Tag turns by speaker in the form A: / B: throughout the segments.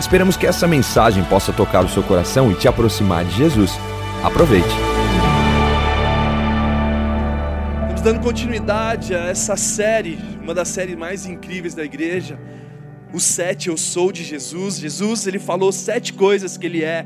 A: Esperamos que essa mensagem possa tocar o seu coração e te aproximar de Jesus. Aproveite.
B: Estamos dando continuidade a essa série, uma das séries mais incríveis da igreja. O sete eu sou de Jesus. Jesus, ele falou sete coisas que ele é.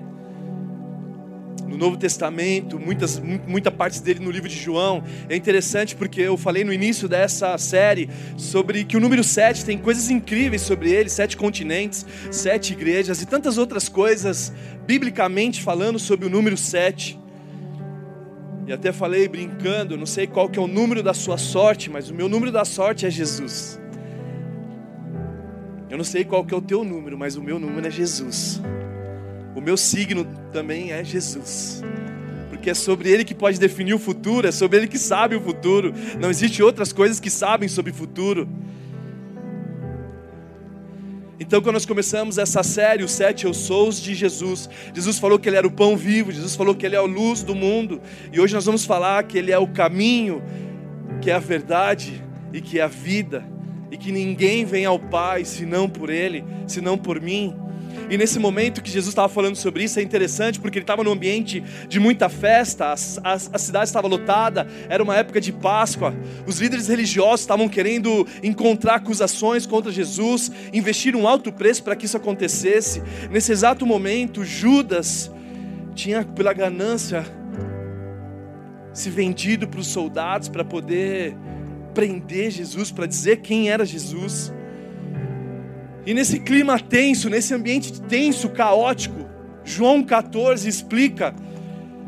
B: No Novo Testamento, muitas muita partes dele no livro de João. É interessante porque eu falei no início dessa série sobre que o número sete tem coisas incríveis sobre ele, sete continentes, sete igrejas e tantas outras coisas biblicamente falando sobre o número sete. E até falei brincando, não sei qual que é o número da sua sorte, mas o meu número da sorte é Jesus. Eu não sei qual que é o teu número, mas o meu número é Jesus. O meu signo também é Jesus. Porque é sobre Ele que pode definir o futuro, é sobre Ele que sabe o futuro. Não existe outras coisas que sabem sobre o futuro. Então, quando nós começamos essa série, os sete eu sou de Jesus, Jesus falou que Ele era o pão vivo, Jesus falou que Ele é a luz do mundo, e hoje nós vamos falar que Ele é o caminho, que é a verdade e que é a vida, e que ninguém vem ao Pai senão por Ele, senão por mim. E nesse momento que Jesus estava falando sobre isso, é interessante porque ele estava num ambiente de muita festa, a, a, a, cidade estava lotada, era uma época de Páscoa. Os líderes religiosos estavam querendo encontrar acusações contra Jesus, investir um alto preço para que isso acontecesse. Nesse exato momento, Judas tinha, pela ganância, se vendido para os soldados para poder prender Jesus, para dizer quem era Jesus. E nesse clima tenso, nesse ambiente tenso, caótico, João 14 explica: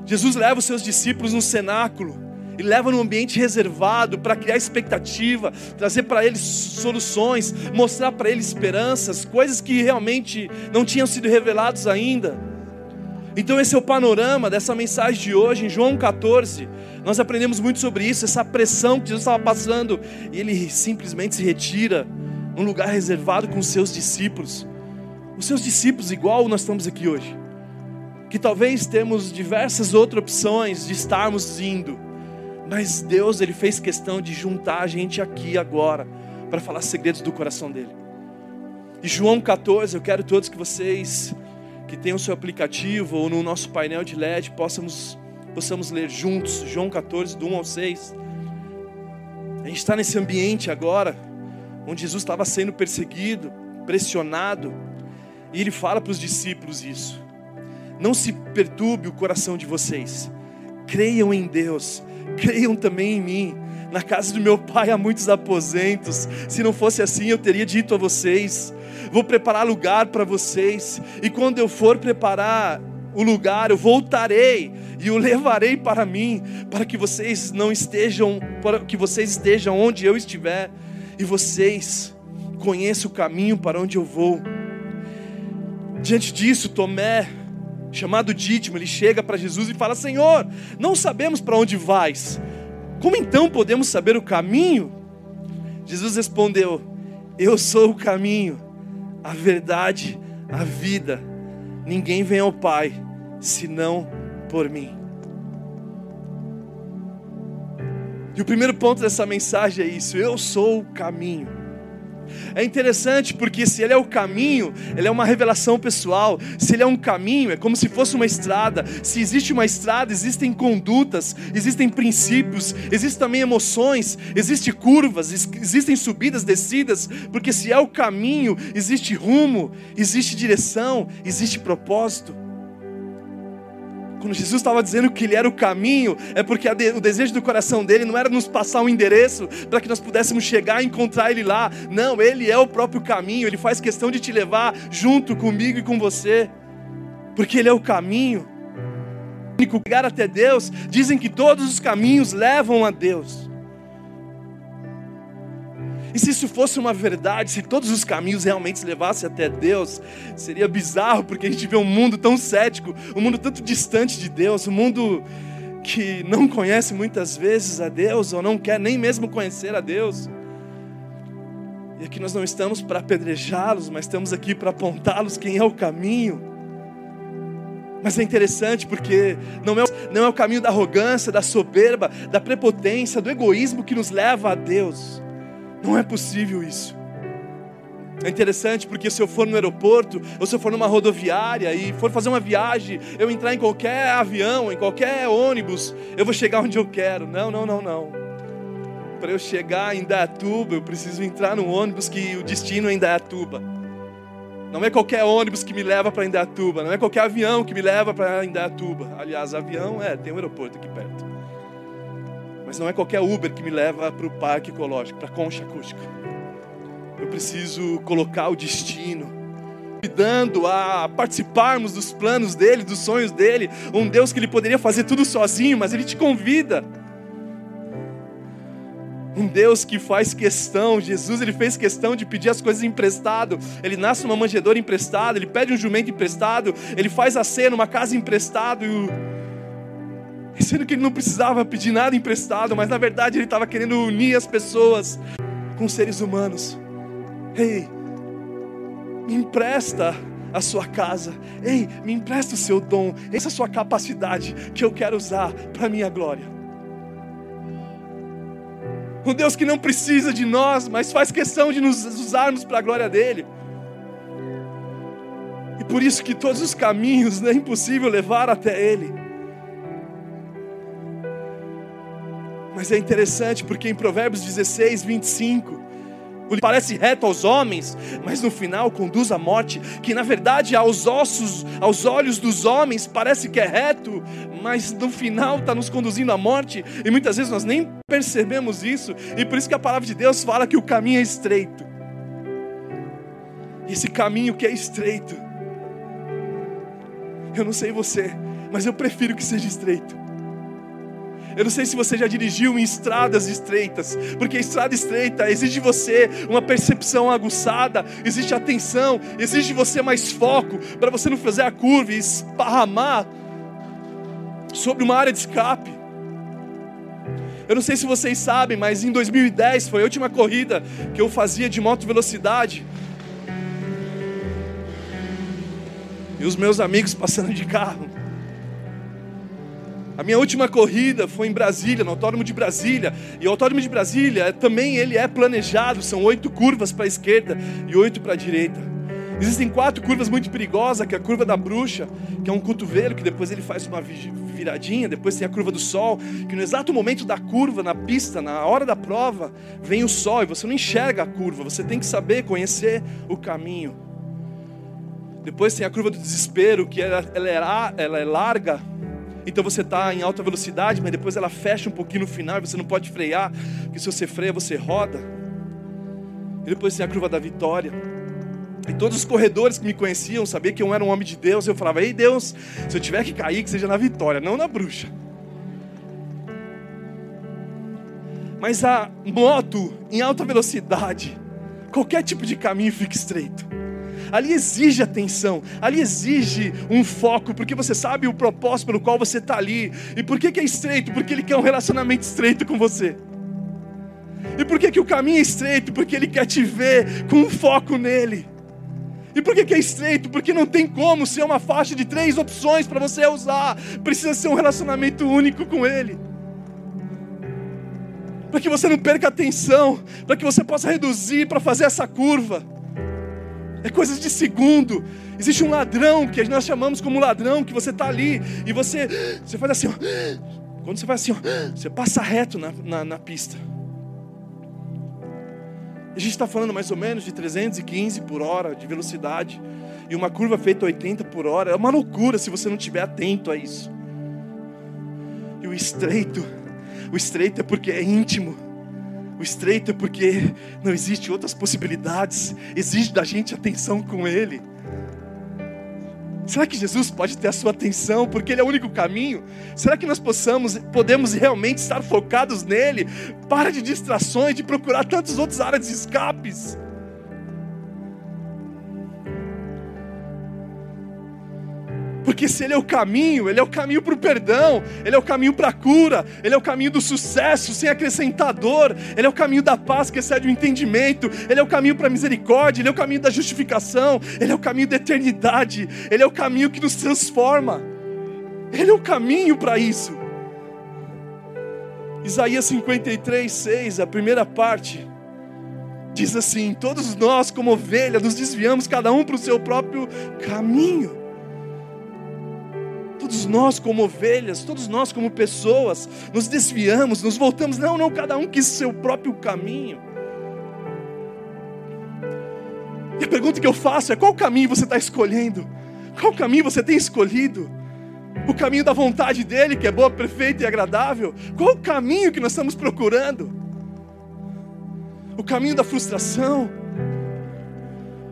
B: Jesus leva os seus discípulos no cenáculo e leva num ambiente reservado para criar expectativa, trazer para eles soluções, mostrar para eles esperanças, coisas que realmente não tinham sido revelados ainda. Então esse é o panorama dessa mensagem de hoje em João 14. Nós aprendemos muito sobre isso, essa pressão que Jesus estava passando, e ele simplesmente se retira num lugar reservado com os seus discípulos. Os seus discípulos, igual nós estamos aqui hoje. Que talvez temos diversas outras opções de estarmos indo, mas Deus ele fez questão de juntar a gente aqui agora para falar segredos do coração dele. E João 14, eu quero todos que vocês que tenham o seu aplicativo ou no nosso painel de LED possamos possamos ler juntos João 14 do 1 ao 6. A gente está nesse ambiente agora onde Jesus estava sendo perseguido, pressionado, e ele fala para os discípulos isso: não se perturbe o coração de vocês, creiam em Deus, creiam também em mim. Na casa do meu pai há muitos aposentos. Se não fosse assim, eu teria dito a vocês: vou preparar lugar para vocês, e quando eu for preparar o lugar, eu voltarei e o levarei para mim, para que vocês não estejam, para que vocês estejam onde eu estiver e vocês conhecem o caminho para onde eu vou. Diante disso, Tomé, chamado Dídimo, ele chega para Jesus e fala: Senhor, não sabemos para onde vais, como então podemos saber o caminho? Jesus respondeu: Eu sou o caminho, a verdade, a vida. Ninguém vem ao Pai senão por mim. E o primeiro ponto dessa mensagem é isso: eu sou o caminho. É interessante porque se ele é o caminho, ele é uma revelação pessoal. Se ele é um caminho, é como se fosse uma estrada. Se existe uma estrada, existem condutas, existem princípios, existem também emoções, existem curvas, existem subidas, descidas. Porque se é o caminho, existe rumo, existe direção, existe propósito. Quando Jesus estava dizendo que Ele era o caminho, é porque o desejo do coração dele não era nos passar um endereço para que nós pudéssemos chegar e encontrar Ele lá. Não, Ele é o próprio caminho, Ele faz questão de te levar junto comigo e com você, porque Ele é o caminho. único Chegar até Deus, dizem que todos os caminhos levam a Deus. E se isso fosse uma verdade, se todos os caminhos realmente levassem até Deus, seria bizarro, porque a gente vê um mundo tão cético, um mundo tanto distante de Deus, um mundo que não conhece muitas vezes a Deus, ou não quer nem mesmo conhecer a Deus. E aqui nós não estamos para apedrejá-los, mas estamos aqui para apontá-los quem é o caminho. Mas é interessante porque não é, não é o caminho da arrogância, da soberba, da prepotência, do egoísmo que nos leva a Deus. Não é possível isso. É interessante porque se eu for no aeroporto, ou se eu for numa rodoviária e for fazer uma viagem, eu entrar em qualquer avião, em qualquer ônibus, eu vou chegar onde eu quero. Não, não, não, não. Para eu chegar em Dayatuba, eu preciso entrar no ônibus que o destino é em Dayatuba. Não é qualquer ônibus que me leva para Indaiatuba, não é qualquer avião que me leva para Indaiatuba. Aliás, avião é, tem um aeroporto aqui perto. Mas não é qualquer Uber que me leva para o parque ecológico, para a concha acústica. Eu preciso colocar o destino, convidando a participarmos dos planos dele, dos sonhos dele. Um Deus que ele poderia fazer tudo sozinho, mas ele te convida. Um Deus que faz questão, Jesus ele fez questão de pedir as coisas emprestado. Ele nasce numa manjedoura emprestada, ele pede um jumento emprestado, ele faz a cena numa casa emprestado. E sendo que ele não precisava pedir nada emprestado, mas na verdade ele estava querendo unir as pessoas com seres humanos. Ei, me empresta a sua casa. Ei, me empresta o seu dom, essa sua capacidade que eu quero usar para a minha glória. Um Deus que não precisa de nós, mas faz questão de nos usarmos para a glória dele. E por isso que todos os caminhos é impossível levar até Ele. Mas é interessante porque em Provérbios 16, 25, parece reto aos homens, mas no final conduz à morte, que na verdade aos ossos, aos olhos dos homens parece que é reto, mas no final está nos conduzindo à morte, e muitas vezes nós nem percebemos isso, e por isso que a palavra de Deus fala que o caminho é estreito. Esse caminho que é estreito, eu não sei você, mas eu prefiro que seja estreito. Eu não sei se você já dirigiu em estradas estreitas, porque estrada estreita exige de você uma percepção aguçada, exige atenção, exige de você mais foco para você não fazer a curva e esparramar sobre uma área de escape. Eu não sei se vocês sabem, mas em 2010 foi a última corrida que eu fazia de moto velocidade. E os meus amigos passando de carro. A minha última corrida foi em Brasília, no Autódromo de Brasília. E o Autódromo de Brasília também ele é planejado, são oito curvas para a esquerda e oito para a direita. Existem quatro curvas muito perigosas, que é a curva da bruxa, que é um cotovelo, que depois ele faz uma viradinha, depois tem a curva do sol, que no exato momento da curva, na pista, na hora da prova, vem o sol e você não enxerga a curva, você tem que saber conhecer o caminho. Depois tem a curva do desespero, que ela, ela, é, ela é larga, então você está em alta velocidade, mas depois ela fecha um pouquinho no final você não pode frear, porque se você freia, você roda. E depois tem a curva da vitória. E todos os corredores que me conheciam sabiam que eu era um homem de Deus. Eu falava: Ei Deus, se eu tiver que cair, que seja na vitória, não na bruxa. Mas a moto em alta velocidade, qualquer tipo de caminho fica estreito ali exige atenção, ali exige um foco, porque você sabe o propósito pelo qual você está ali. E por que, que é estreito? Porque Ele quer um relacionamento estreito com você. E por que, que o caminho é estreito? Porque Ele quer te ver com um foco nele. E por que, que é estreito? Porque não tem como ser uma faixa de três opções para você usar. Precisa ser um relacionamento único com Ele. Para que você não perca atenção, para que você possa reduzir para fazer essa curva é coisas de segundo. Existe um ladrão que nós chamamos como ladrão, que você está ali e você, você faz assim, ó. quando você faz assim, ó, você passa reto na, na, na pista. A gente está falando mais ou menos de 315 por hora de velocidade e uma curva feita 80 por hora. É uma loucura se você não estiver atento a isso. E o estreito, o estreito é porque é íntimo. O estreito é porque não existe outras possibilidades. Exige da gente atenção com Ele. Será que Jesus pode ter a sua atenção porque Ele é o único caminho? Será que nós possamos, podemos realmente estar focados nele? Para de distrações, de procurar tantas outras áreas de escapes. Porque se Ele é o caminho, Ele é o caminho para o perdão, Ele é o caminho para a cura, Ele é o caminho do sucesso sem acrescentar dor, Ele é o caminho da paz que excede o entendimento, Ele é o caminho para a misericórdia, Ele é o caminho da justificação, Ele é o caminho da eternidade, Ele é o caminho que nos transforma, Ele é o caminho para isso. Isaías 53, 6, a primeira parte, diz assim: Todos nós, como ovelha, nos desviamos, cada um para o seu próprio caminho Todos nós, como ovelhas, todos nós, como pessoas, nos desviamos, nos voltamos. Não, não, cada um quis seu próprio caminho. E a pergunta que eu faço é: qual caminho você está escolhendo? Qual caminho você tem escolhido? O caminho da vontade dele, que é boa, perfeita e agradável? Qual o caminho que nós estamos procurando? O caminho da frustração?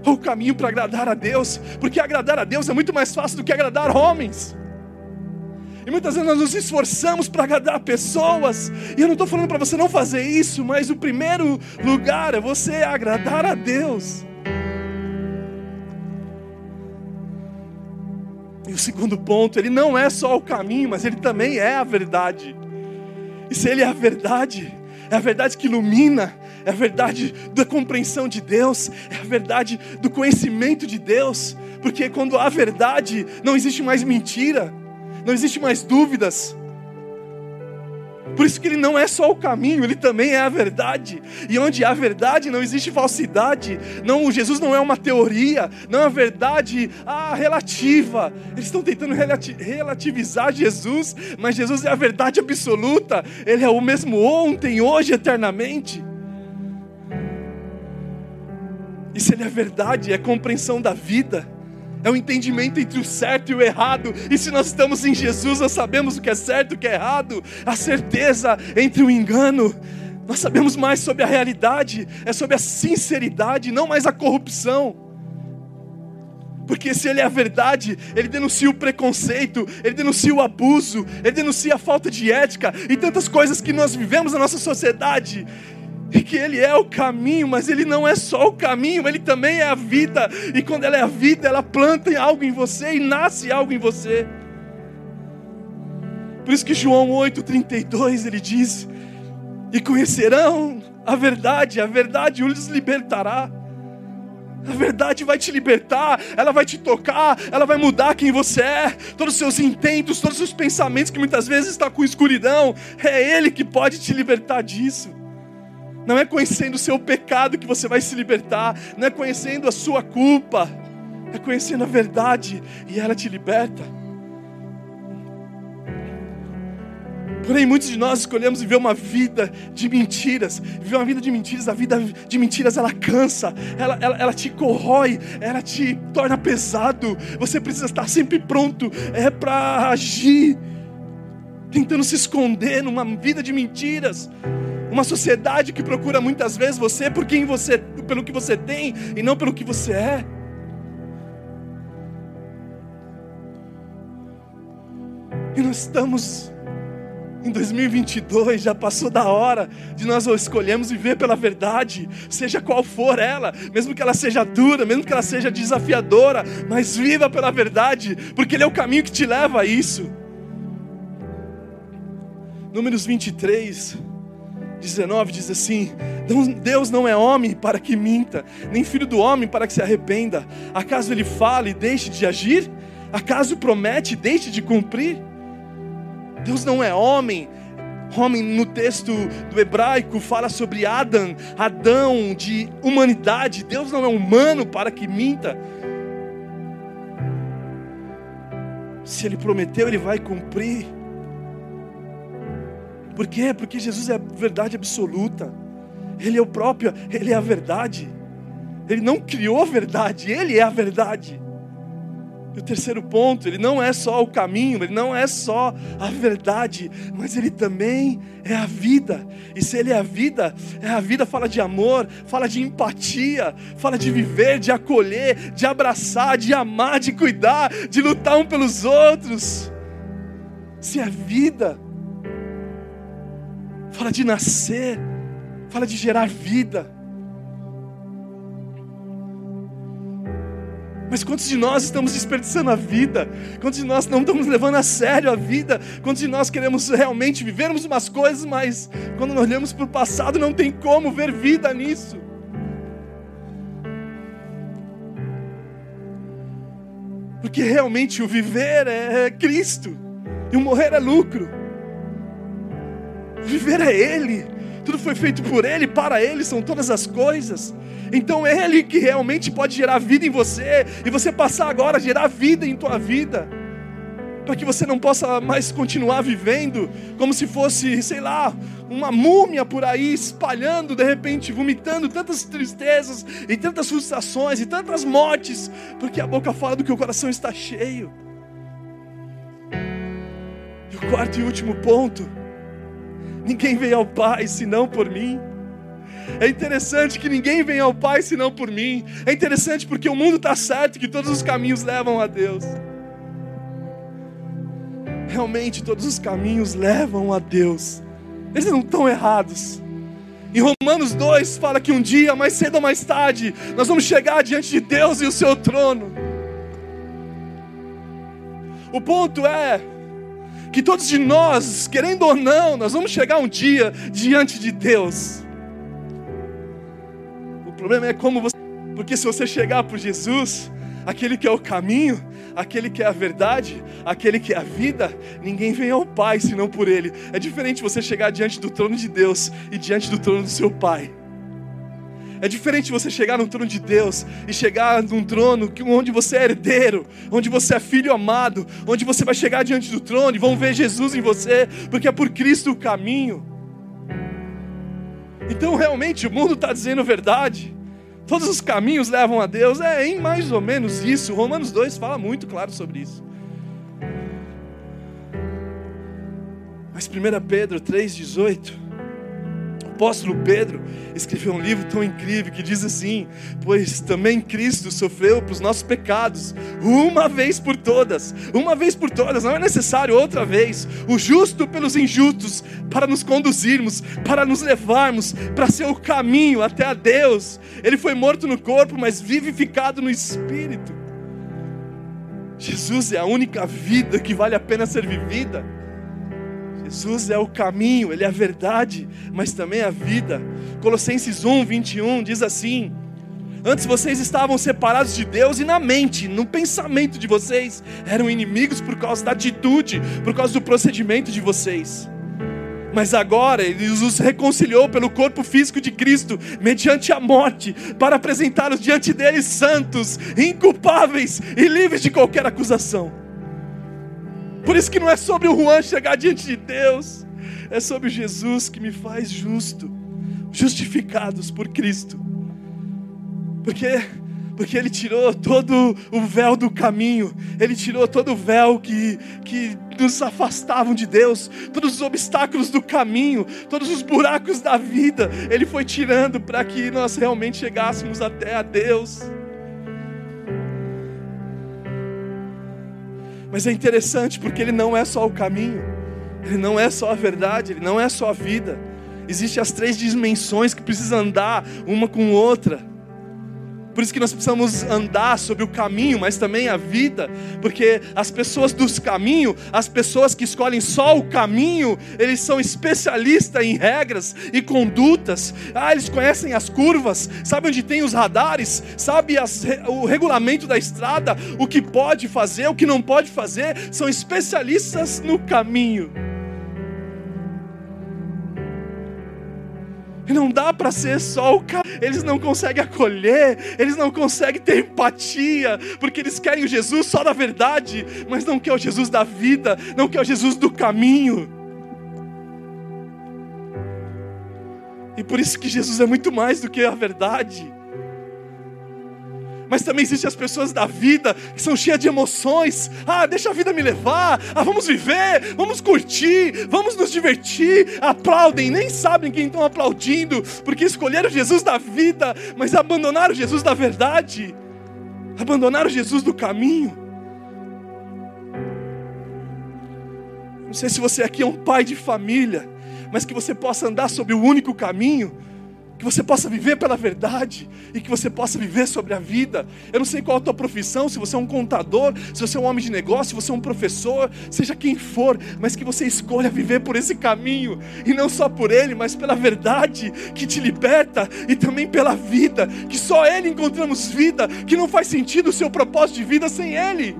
B: Ou o caminho para agradar a Deus? Porque agradar a Deus é muito mais fácil do que agradar homens. E muitas vezes nós nos esforçamos para agradar pessoas. E eu não estou falando para você não fazer isso, mas o primeiro lugar é você agradar a Deus. E o segundo ponto, ele não é só o caminho, mas ele também é a verdade. E se ele é a verdade, é a verdade que ilumina, é a verdade da compreensão de Deus, é a verdade do conhecimento de Deus, porque quando há verdade, não existe mais mentira não existe mais dúvidas. Por isso que ele não é só o caminho, ele também é a verdade. E onde há verdade não existe falsidade. Não, Jesus não é uma teoria, não é uma verdade ah, relativa. Eles estão tentando relativizar Jesus, mas Jesus é a verdade absoluta. Ele é o mesmo ontem, hoje, eternamente. E se ele é verdade, é compreensão da vida é o entendimento entre o certo e o errado. E se nós estamos em Jesus, nós sabemos o que é certo e o que é errado. A certeza entre o engano. Nós sabemos mais sobre a realidade, é sobre a sinceridade, não mais a corrupção. Porque se ele é a verdade, ele denuncia o preconceito, ele denuncia o abuso, ele denuncia a falta de ética e tantas coisas que nós vivemos na nossa sociedade e que Ele é o caminho, mas Ele não é só o caminho, Ele também é a vida, e quando ela é a vida, ela planta algo em você e nasce algo em você. Por isso que João 8,32 ele diz: E conhecerão a verdade, a verdade os libertará. A verdade vai te libertar, ela vai te tocar, ela vai mudar quem você é, todos os seus intentos, todos os seus pensamentos que muitas vezes estão com escuridão, é Ele que pode te libertar disso. Não é conhecendo o seu pecado que você vai se libertar, não é conhecendo a sua culpa, é conhecendo a verdade e ela te liberta. Porém, muitos de nós escolhemos viver uma vida de mentiras. Viver uma vida de mentiras, a vida de mentiras ela cansa, ela, ela, ela te corrói, ela te torna pesado. Você precisa estar sempre pronto é para agir, tentando se esconder numa vida de mentiras. Uma sociedade que procura muitas vezes você por quem você, pelo que você tem e não pelo que você é. E nós estamos em 2022, já passou da hora de nós escolhermos viver pela verdade, seja qual for ela, mesmo que ela seja dura, mesmo que ela seja desafiadora, mas viva pela verdade, porque Ele é o caminho que te leva a isso. Números 23. 19 diz assim: Deus não é homem para que minta, nem filho do homem para que se arrependa. Acaso ele fala e deixe de agir? Acaso promete e deixe de cumprir? Deus não é homem. Homem no texto do hebraico fala sobre Adão, Adão de humanidade. Deus não é humano para que minta. Se ele prometeu, ele vai cumprir. Por quê? Porque Jesus é a verdade absoluta. Ele é o próprio, ele é a verdade. Ele não criou a verdade, ele é a verdade. E o terceiro ponto, ele não é só o caminho, ele não é só a verdade, mas ele também é a vida. E se ele é a vida, é a vida fala de amor, fala de empatia, fala de viver, de acolher, de abraçar, de amar, de cuidar, de lutar um pelos outros. Se é vida, fala de nascer, fala de gerar vida. Mas quantos de nós estamos desperdiçando a vida? Quantos de nós não estamos levando a sério a vida? Quantos de nós queremos realmente vivermos umas coisas, mas quando nós olhamos para o passado não tem como ver vida nisso? Porque realmente o viver é Cristo e o morrer é lucro. Viver é Ele, tudo foi feito por Ele, para Ele são todas as coisas. Então Ele que realmente pode gerar vida em você, e você passar agora a gerar vida em tua vida, para que você não possa mais continuar vivendo como se fosse, sei lá, uma múmia por aí, espalhando, de repente, vomitando tantas tristezas, e tantas frustrações, e tantas mortes, porque a boca fala do que o coração está cheio. E o quarto e último ponto: ninguém veio ao Pai senão por mim. É interessante que ninguém vem ao Pai senão por mim. É interessante porque o mundo está certo que todos os caminhos levam a Deus. Realmente todos os caminhos levam a Deus. Eles não estão errados. Em Romanos 2 fala que um dia, mais cedo ou mais tarde, nós vamos chegar diante de Deus e o seu trono. O ponto é que todos de nós, querendo ou não, nós vamos chegar um dia diante de Deus problema é como você. Porque se você chegar por Jesus, aquele que é o caminho, aquele que é a verdade, aquele que é a vida, ninguém vem ao Pai senão por Ele. É diferente você chegar diante do trono de Deus e diante do trono do seu Pai. É diferente você chegar no trono de Deus e chegar num trono onde você é herdeiro, onde você é filho amado, onde você vai chegar diante do trono e vão ver Jesus em você, porque é por Cristo o caminho. Então realmente o mundo está dizendo verdade. Todos os caminhos levam a Deus. É em mais ou menos isso. Romanos 2 fala muito claro sobre isso. Mas 1 Pedro 3,18 apóstolo Pedro escreveu um livro tão incrível que diz assim: Pois também Cristo sofreu para os nossos pecados, uma vez por todas, uma vez por todas, não é necessário outra vez, o justo pelos injustos, para nos conduzirmos, para nos levarmos, para ser o caminho até a Deus. Ele foi morto no corpo, mas vivificado no espírito. Jesus é a única vida que vale a pena ser vivida. Jesus é o caminho, Ele é a verdade, mas também a vida. Colossenses 1, 21 diz assim: Antes vocês estavam separados de Deus e na mente, no pensamento de vocês, eram inimigos por causa da atitude, por causa do procedimento de vocês. Mas agora Ele os reconciliou pelo corpo físico de Cristo, mediante a morte, para apresentá-los diante dele santos, inculpáveis e livres de qualquer acusação. Por isso que não é sobre o Juan chegar diante de Deus, é sobre Jesus que me faz justo, justificados por Cristo. Porque porque ele tirou todo o véu do caminho, ele tirou todo o véu que, que nos afastavam de Deus, todos os obstáculos do caminho, todos os buracos da vida, ele foi tirando para que nós realmente chegássemos até a Deus. Mas é interessante porque ele não é só o caminho, ele não é só a verdade, ele não é só a vida. Existem as três dimensões que precisam andar uma com outra. Por isso que nós precisamos andar sobre o caminho, mas também a vida, porque as pessoas dos caminhos, as pessoas que escolhem só o caminho, eles são especialistas em regras e condutas. Ah, eles conhecem as curvas, sabem onde tem os radares, sabem as, o regulamento da estrada, o que pode fazer, o que não pode fazer, são especialistas no caminho. Não dá para ser só o cara. Eles não conseguem acolher, eles não conseguem ter empatia, porque eles querem o Jesus só da verdade, mas não quer o Jesus da vida, não quer o Jesus do caminho. E por isso que Jesus é muito mais do que a verdade. Mas também existem as pessoas da vida que são cheias de emoções. Ah, deixa a vida me levar. Ah, vamos viver, vamos curtir, vamos nos divertir. Aplaudem, nem sabem quem estão aplaudindo, porque escolheram Jesus da vida, mas abandonaram Jesus da verdade. Abandonaram Jesus do caminho. Não sei se você aqui é um pai de família, mas que você possa andar sobre o único caminho que você possa viver pela verdade e que você possa viver sobre a vida. Eu não sei qual a tua profissão, se você é um contador, se você é um homem de negócio, se você é um professor, seja quem for, mas que você escolha viver por esse caminho e não só por ele, mas pela verdade que te liberta e também pela vida, que só ele encontramos vida, que não faz sentido o seu propósito de vida sem ele.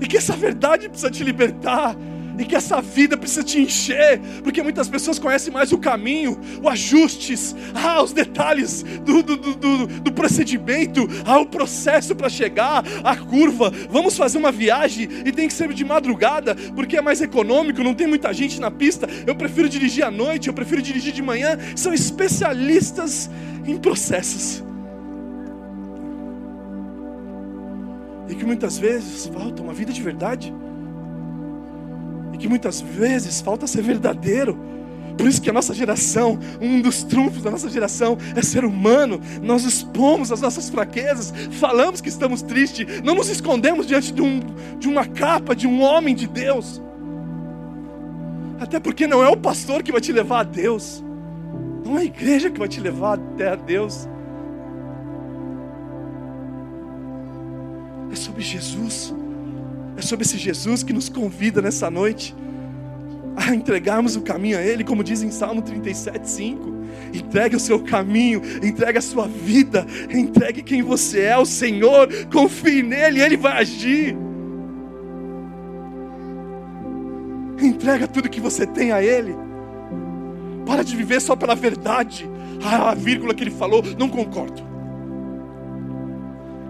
B: E que essa verdade precisa te libertar e que essa vida precisa te encher, porque muitas pessoas conhecem mais o caminho, os ajustes, ah, os detalhes do, do, do, do procedimento, ah, o processo para chegar, a curva. Vamos fazer uma viagem e tem que ser de madrugada, porque é mais econômico, não tem muita gente na pista. Eu prefiro dirigir à noite, eu prefiro dirigir de manhã. São especialistas em processos. E que muitas vezes falta uma vida de verdade e que muitas vezes falta ser verdadeiro. Por isso que a nossa geração, um dos trunfos da nossa geração é ser humano. Nós expomos as nossas fraquezas, falamos que estamos tristes, não nos escondemos diante de, um, de uma capa, de um homem de Deus. Até porque não é o pastor que vai te levar a Deus, não é a igreja que vai te levar até a Deus. É sobre Jesus. É sobre esse Jesus que nos convida nessa noite a entregarmos o caminho a Ele, como diz em Salmo 37, 5. Entregue o seu caminho, entregue a sua vida, entregue quem você é, o Senhor, confie nele, Ele vai agir. Entrega tudo que você tem a Ele. Para de viver só pela verdade. Ah, a vírgula que ele falou, não concordo.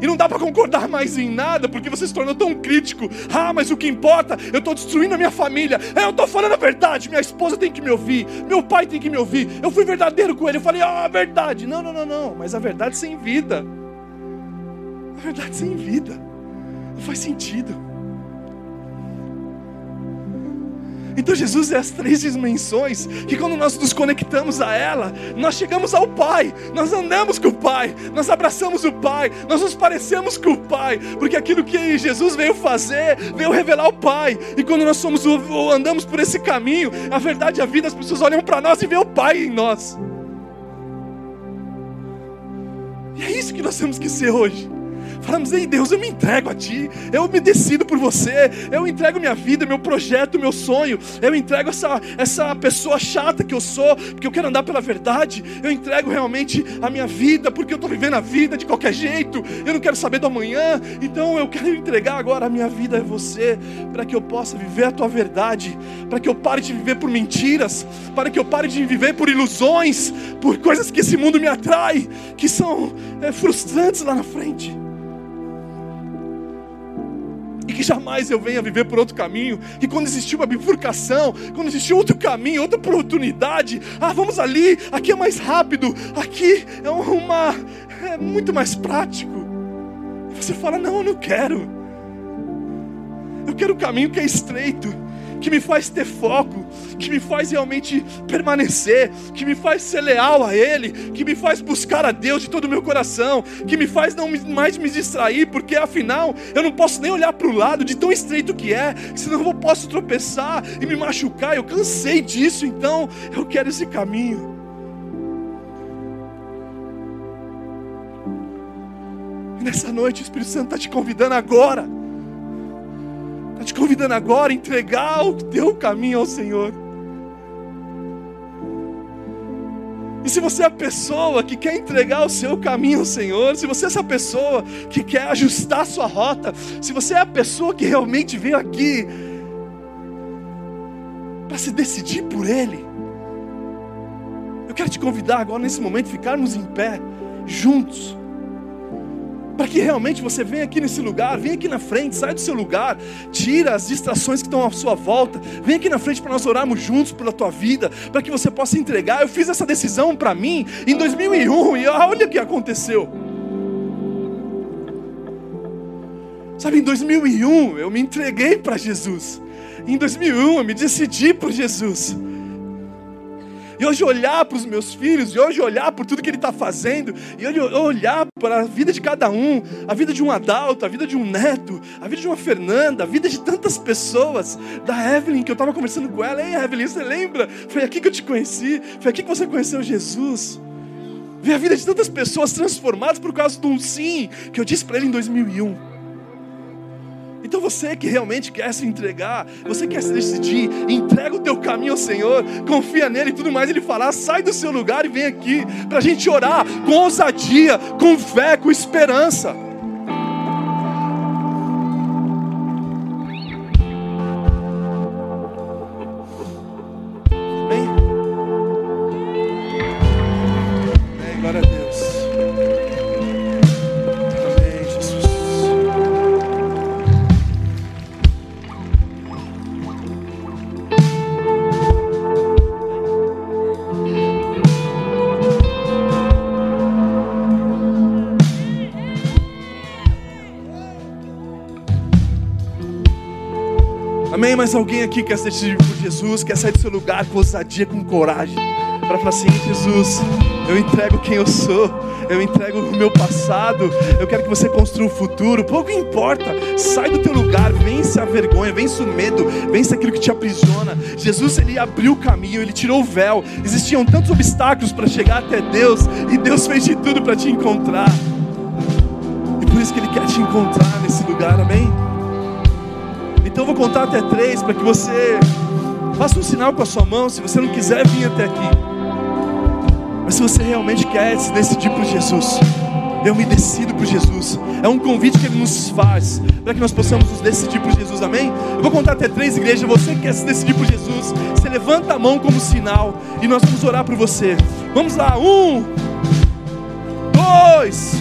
B: E não dá para concordar mais em nada, porque você se tornou tão crítico. Ah, mas o que importa, eu estou destruindo a minha família. É, eu estou falando a verdade. Minha esposa tem que me ouvir, meu pai tem que me ouvir. Eu fui verdadeiro com ele. Eu falei, ah, a verdade. Não, não, não, não. Mas a verdade sem vida. A verdade sem vida. Não faz sentido. Então Jesus é as três dimensões que quando nós nos conectamos a ela, nós chegamos ao Pai, nós andamos com o Pai, nós abraçamos o Pai, nós nos parecemos com o Pai, porque aquilo que Jesus veio fazer, veio revelar o Pai. E quando nós somos andamos por esse caminho, a verdade a vida, as pessoas olham para nós e vê o Pai em nós. E é isso que nós temos que ser hoje. Falamos, ei Deus, eu me entrego a Ti, eu me decido por você, eu entrego minha vida, meu projeto, meu sonho, eu entrego essa, essa pessoa chata que eu sou, porque eu quero andar pela verdade, eu entrego realmente a minha vida, porque eu estou vivendo a vida de qualquer jeito, eu não quero saber do amanhã, então eu quero entregar agora a minha vida a você, para que eu possa viver a Tua verdade, para que eu pare de viver por mentiras, para que eu pare de viver por ilusões, por coisas que esse mundo me atrai, que são é, frustrantes lá na frente e que jamais eu venha viver por outro caminho. E quando existiu uma bifurcação, quando existiu outro caminho, outra oportunidade, ah, vamos ali, aqui é mais rápido, aqui é uma é muito mais prático. E você fala: "Não, eu não quero. Eu quero o caminho que é estreito." Que me faz ter foco, que me faz realmente permanecer, que me faz ser leal a Ele, que me faz buscar a Deus de todo o meu coração, que me faz não mais me distrair, porque afinal eu não posso nem olhar para o lado de tão estreito que é, senão eu posso tropeçar e me machucar. Eu cansei disso, então eu quero esse caminho. nessa noite o Espírito Santo está te convidando agora te convidando agora a entregar o teu caminho ao Senhor. E se você é a pessoa que quer entregar o seu caminho ao Senhor, se você é essa pessoa que quer ajustar a sua rota, se você é a pessoa que realmente veio aqui para se decidir por Ele, eu quero te convidar agora nesse momento, ficarmos em pé, juntos. Para que realmente você venha aqui nesse lugar, venha aqui na frente, sai do seu lugar, tira as distrações que estão à sua volta, vem aqui na frente para nós orarmos juntos pela tua vida, para que você possa entregar. Eu fiz essa decisão para mim em 2001 e olha o que aconteceu. Sabe, em 2001 eu me entreguei para Jesus. Em 2001 eu me decidi por Jesus. E hoje olhar para os meus filhos, e hoje olhar por tudo que Ele está fazendo, e hoje olhar para a vida de cada um, a vida de um Adalto, a vida de um Neto, a vida de uma Fernanda, a vida de tantas pessoas, da Evelyn, que eu estava conversando com ela, ei Evelyn, você lembra? Foi aqui que eu te conheci, foi aqui que você conheceu Jesus. Ver a vida de tantas pessoas transformadas por causa de um sim que eu disse para ele em 2001. Então você que realmente quer se entregar, você quer se decidir, entrega o teu caminho ao Senhor, confia nele e tudo mais, ele falar, sai do seu lugar e vem aqui para a gente orar com ousadia, com fé, com esperança. Mais alguém aqui que quer ser decidido por Jesus, quer sair do seu lugar com ousadia, com coragem, para falar assim: Jesus, eu entrego quem eu sou, eu entrego o meu passado, eu quero que você construa o futuro, pouco importa, sai do teu lugar, vence a vergonha, vence o medo, vence aquilo que te aprisiona. Jesus, ele abriu o caminho, ele tirou o véu, existiam tantos obstáculos para chegar até Deus, e Deus fez de tudo para te encontrar, e por isso que Ele quer te encontrar nesse lugar, amém? Então eu vou contar até três para que você faça um sinal com a sua mão se você não quiser vir até aqui. Mas se você realmente quer se decidir por Jesus, eu me decido por Jesus. É um convite que Ele nos faz para que nós possamos nos decidir por Jesus, amém? Eu vou contar até três igrejas. Você que quer se decidir por Jesus, você levanta a mão como sinal e nós vamos orar por você. Vamos lá, um, dois,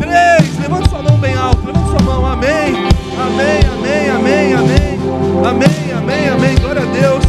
B: três. Levanta sua mão bem alto, levanta sua mão, amém. Amém, amém, amém, amém. Amém, amém, amém. Glória a Deus.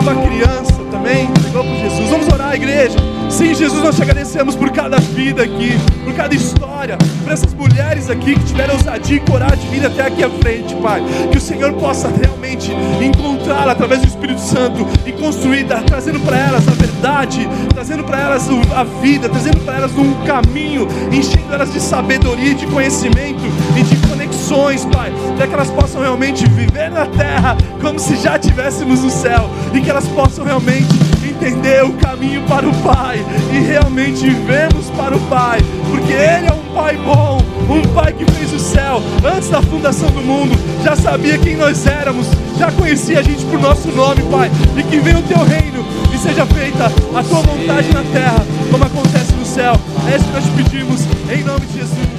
B: Uma criança também por Jesus. Vamos orar, igreja. Sim, Jesus, nós te agradecemos por cada vida aqui, por cada história, por essas mulheres aqui que tiveram ousadia e coragem de vir até aqui à frente, Pai. Que o Senhor possa realmente encontrar através do Espírito Santo e construir, trazendo para elas a verdade, trazendo para elas a vida, trazendo para elas um caminho, enchendo elas de sabedoria, de conhecimento e de conexões, Pai, para que elas possam realmente viver na terra como se já estivéssemos no céu e que elas possam realmente entender o caminho para o Pai e realmente vivemos para o Pai, porque Ele é um Pai bom, um Pai que fez o céu antes da fundação do mundo, já sabia quem nós éramos, já conhecia a gente por nosso nome, Pai, e que venha o Teu reino e seja feita a Tua vontade na terra, como acontece no céu. É isso que nós te pedimos, em nome de Jesus.